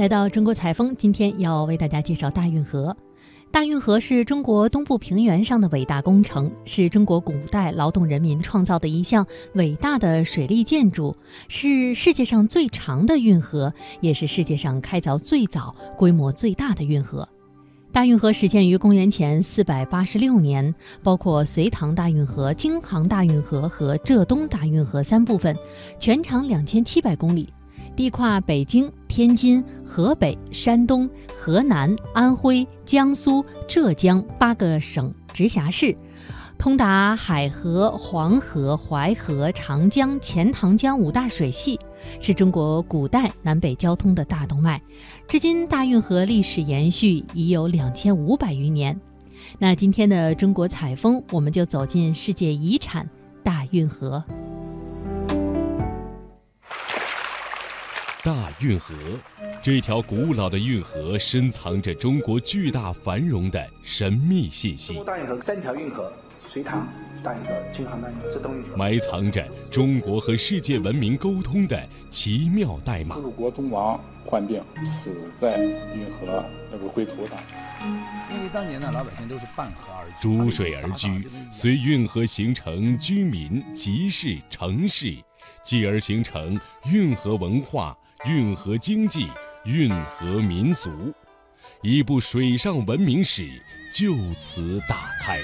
来到中国采风，今天要为大家介绍大运河。大运河是中国东部平原上的伟大工程，是中国古代劳动人民创造的一项伟大的水利建筑，是世界上最长的运河，也是世界上开凿最早、规模最大的运河。大运河始建于公元前四百八十六年，包括隋唐大运河、京杭大运河和浙东大运河三部分，全长两千七百公里。地跨北京、天津、河北、山东、河南、安徽、江苏、浙江八个省直辖市，通达海河、黄河、淮河、长江、钱塘江五大水系，是中国古代南北交通的大动脉。至今，大运河历史延续已有两千五百余年。那今天的中国采风，我们就走进世界遗产大运河。大运河，这条古老的运河深藏着中国巨大繁荣的神秘信息。大运河三条运河：隋唐大运河、京杭大运河、浙东运河，埋藏着中国和世界文明沟通的奇妙代码。鲁国东王患病，死在运河那个灰土上。因为当年呢，老百姓都是半河而居，逐水而居，随运河形成居民、集市、城市，继而形成运河文化。运河经济，运河民俗，一部水上文明史就此打开。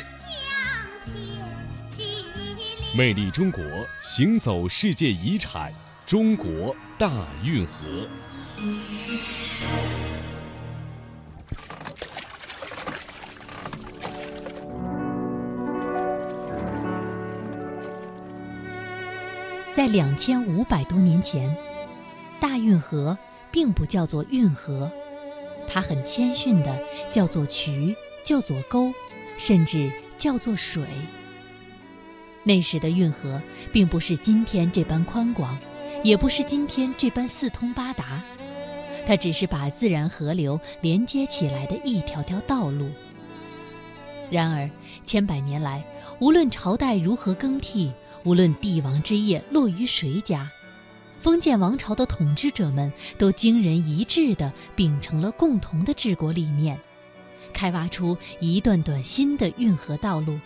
魅力中国，行走世界遗产——中国大运河。在两千五百多年前。大运河并不叫做运河，它很谦逊的叫做渠，叫做沟，甚至叫做水。那时的运河并不是今天这般宽广，也不是今天这般四通八达，它只是把自然河流连接起来的一条条道路。然而，千百年来，无论朝代如何更替，无论帝王之业落于谁家。封建王朝的统治者们都惊人一致地秉承了共同的治国理念，开挖出一段段新的运河道路，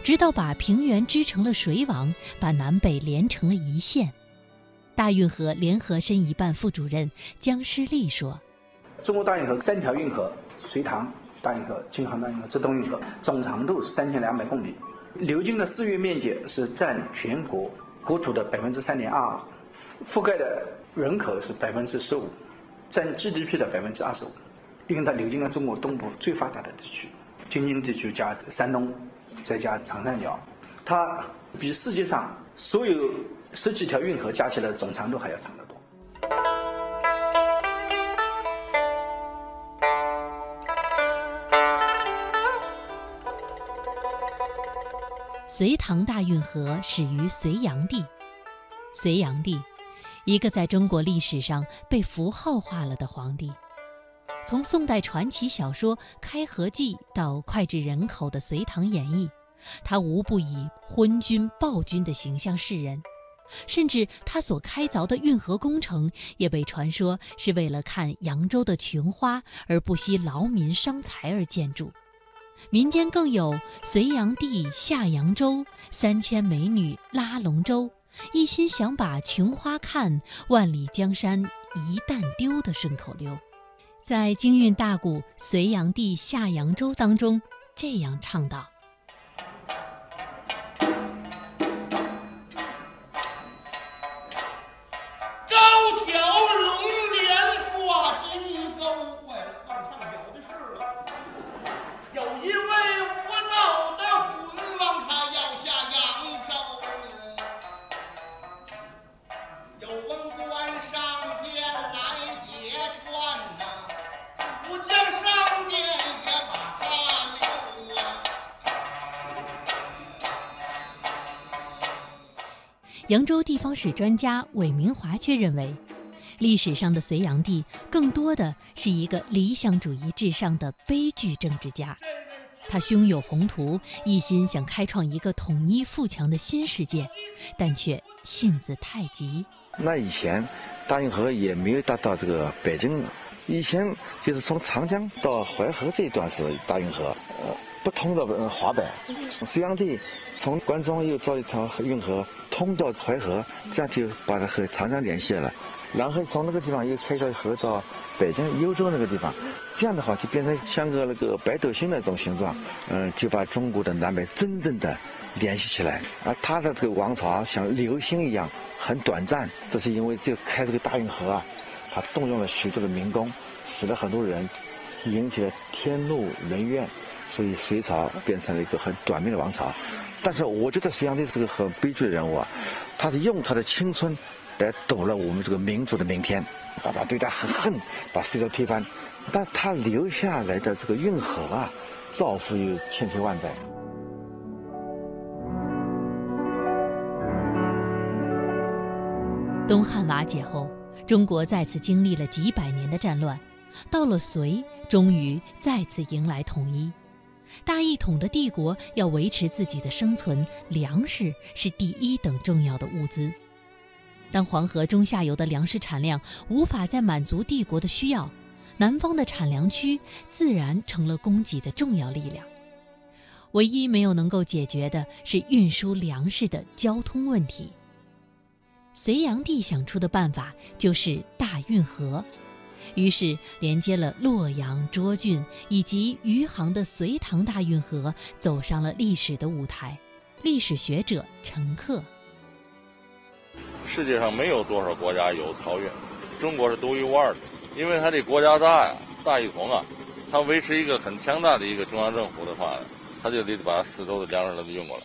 直到把平原织成了水网，把南北连成了一线。大运河联合申遗办副主任姜诗丽说：“中国大运河三条运河：隋唐大运河、京杭大运河、浙东运河，总长度三千两百公里，流经的市域面积是占全国国土的百分之三点二。”覆盖的人口是百分之十五，占 GDP 的百分之二十五，因为它流经了中国东部最发达的地区，京津地区加山东，再加长三角，它比世界上所有十几条运河加起来总长度还要长得多。隋唐大运河始于隋炀帝，隋炀帝。一个在中国历史上被符号化了的皇帝，从宋代传奇小说《开河记》到脍炙人口的《隋唐演义》，他无不以昏君暴君的形象示人，甚至他所开凿的运河工程也被传说是为了看扬州的琼花而不惜劳民伤财而建筑。民间更有“隋炀帝下扬州，三千美女拉龙舟”。一心想把琼花看，万里江山一旦丢的顺口溜，在京韵大鼓《隋炀帝下扬州》当中这样唱道。扬州地方史专家韦明华却认为，历史上的隋炀帝更多的是一个理想主义至上的悲剧政治家。他胸有宏图，一心想开创一个统一富强的新世界，但却性子太急。那以前大运河也没有达到这个北京以前就是从长江到淮河这一段是大运河，呃，不通的华北，隋炀帝从关中又造一条运河通到淮河，这样就把它和长江联系了。然后从那个地方又开一条河到北京幽州那个地方，这样的话就变成像个那个北斗星那种形状，嗯，就把中国的南北真正的联系起来。而他的这个王朝像流星一样很短暂，这是因为就开这个大运河啊，他动用了许多的民工，死了很多人，引起了天怒人怨，所以隋朝变成了一个很短命的王朝。但是我觉得隋炀帝是个很悲剧的人物啊，他是用他的青春。来赌了我们这个民族的明天，大家对他很恨，把隋朝推翻，但他留下来的这个运河啊，造福于千秋万代。东汉瓦解后，中国再次经历了几百年的战乱，到了隋，终于再次迎来统一。大一统的帝国要维持自己的生存，粮食是第一等重要的物资。当黄河中下游的粮食产量无法再满足帝国的需要，南方的产粮区自然成了供给的重要力量。唯一没有能够解决的是运输粮食的交通问题。隋炀帝想出的办法就是大运河，于是连接了洛阳、涿郡以及余杭的隋唐大运河走上了历史的舞台。历史学者陈克。世界上没有多少国家有漕运，中国是独一无二的。因为它这国家大呀，大一统啊，它维持一个很强大的一个中央政府的话，它就得把四周的粮食都运过来。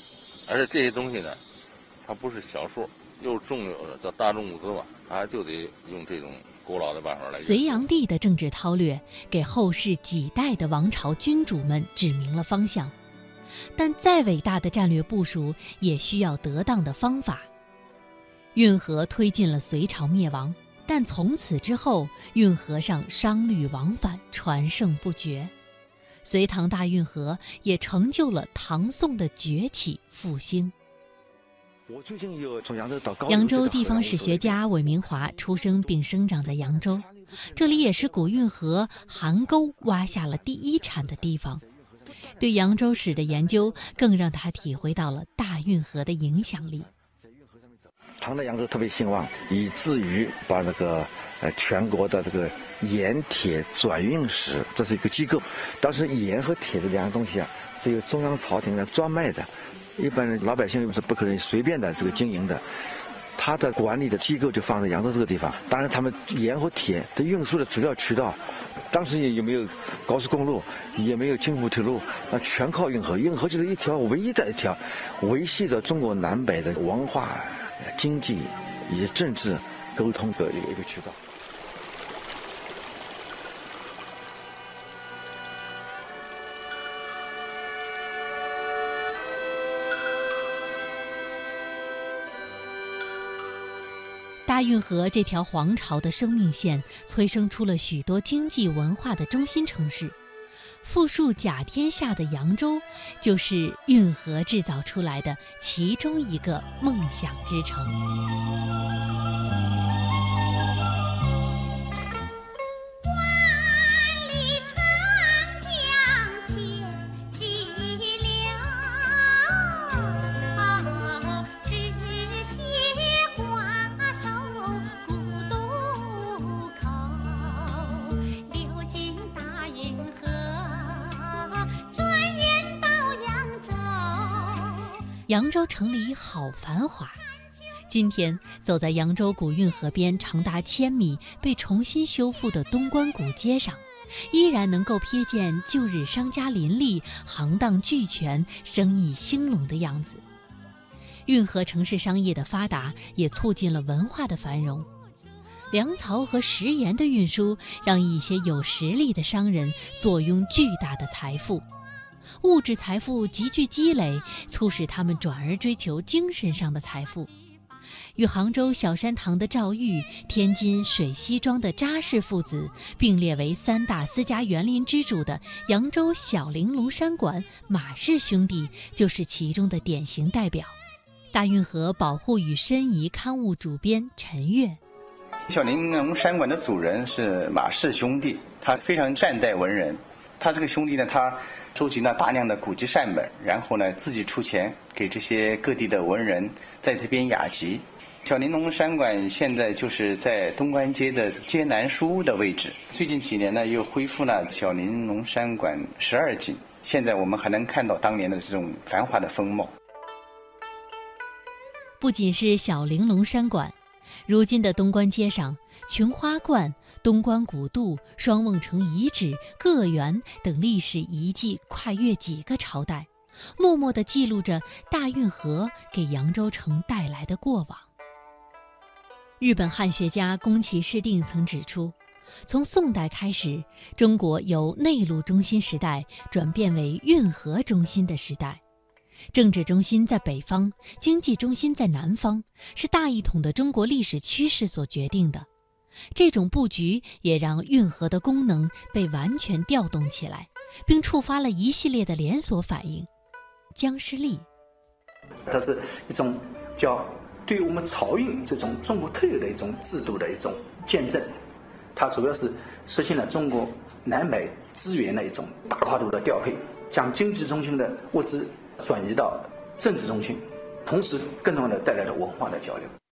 而且这些东西呢，它不是小数，又重要的叫大众物资吧，它就得用这种古老的办法来。隋炀帝的政治韬略给后世几代的王朝君主们指明了方向，但再伟大的战略部署也需要得当的方法。运河推进了隋朝灭亡，但从此之后，运河上商旅往返，传盛不绝。隋唐大运河也成就了唐宋的崛起复兴。我最近又从扬州到高扬州地方史学家韦明华出生并生长在扬州，这里也是古运河邗沟挖下了第一铲的地方。对扬州史的研究，更让他体会到了大运河的影响力。唐代扬州特别兴旺，以至于把那个呃全国的这个盐铁转运使，这是一个机构。当时盐和铁这两样东西啊，是由中央朝廷来专卖的，一般人老百姓是不可能随便的这个经营的。他的管理的机构就放在扬州这个地方。当然，他们盐和铁的运输的主要渠道，当时也也没有高速公路，也没有京沪铁路，那全靠运河。运河就是一条唯一的一条维系着中国南北的文化。经济以及政治沟通的一个一个渠道。运河这条皇朝的生命线，催生出了许多经济文化的中心城市。富庶甲天下的扬州，就是运河制造出来的其中一个梦想之城。扬州城里好繁华，今天走在扬州古运河边长达千米、被重新修复的东关古街上，依然能够瞥见旧日商家林立、行当俱全、生意兴隆的样子。运河城市商业的发达，也促进了文化的繁荣。粮草和食盐的运输，让一些有实力的商人坐拥巨大的财富。物质财富急剧积累，促使他们转而追求精神上的财富。与杭州小山堂的赵玉、天津水西庄的扎氏父子并列为三大私家园林之主的扬州小玲珑山馆马氏兄弟，就是其中的典型代表。大运河保护与申遗刊物主编陈悦。小玲珑山馆的主人是马氏兄弟，他非常善待文人。他这个兄弟呢，他收集了大量的古籍善本，然后呢自己出钱给这些各地的文人在这边雅集。小玲珑山馆现在就是在东关街的街南书屋的位置。最近几年呢，又恢复了小玲珑山馆十二景。现在我们还能看到当年的这种繁华的风貌。不仅是小玲珑山馆，如今的东关街上，琼花观、东关古渡、双瓮城遗址、个园等历史遗迹跨越几个朝代，默默地记录着大运河给扬州城带来的过往。日本汉学家宫崎市定曾指出，从宋代开始，中国由内陆中心时代转变为运河中心的时代，政治中心在北方，经济中心在南方，是大一统的中国历史趋势所决定的。这种布局也让运河的功能被完全调动起来，并触发了一系列的连锁反应。姜诗丽，它是一种叫。对于我们漕运这种中国特有的一种制度的一种见证，它主要是实现了中国南北资源的一种大跨度的调配，将经济中心的物资转移到政治中心，同时更重要的带来了文化的交流。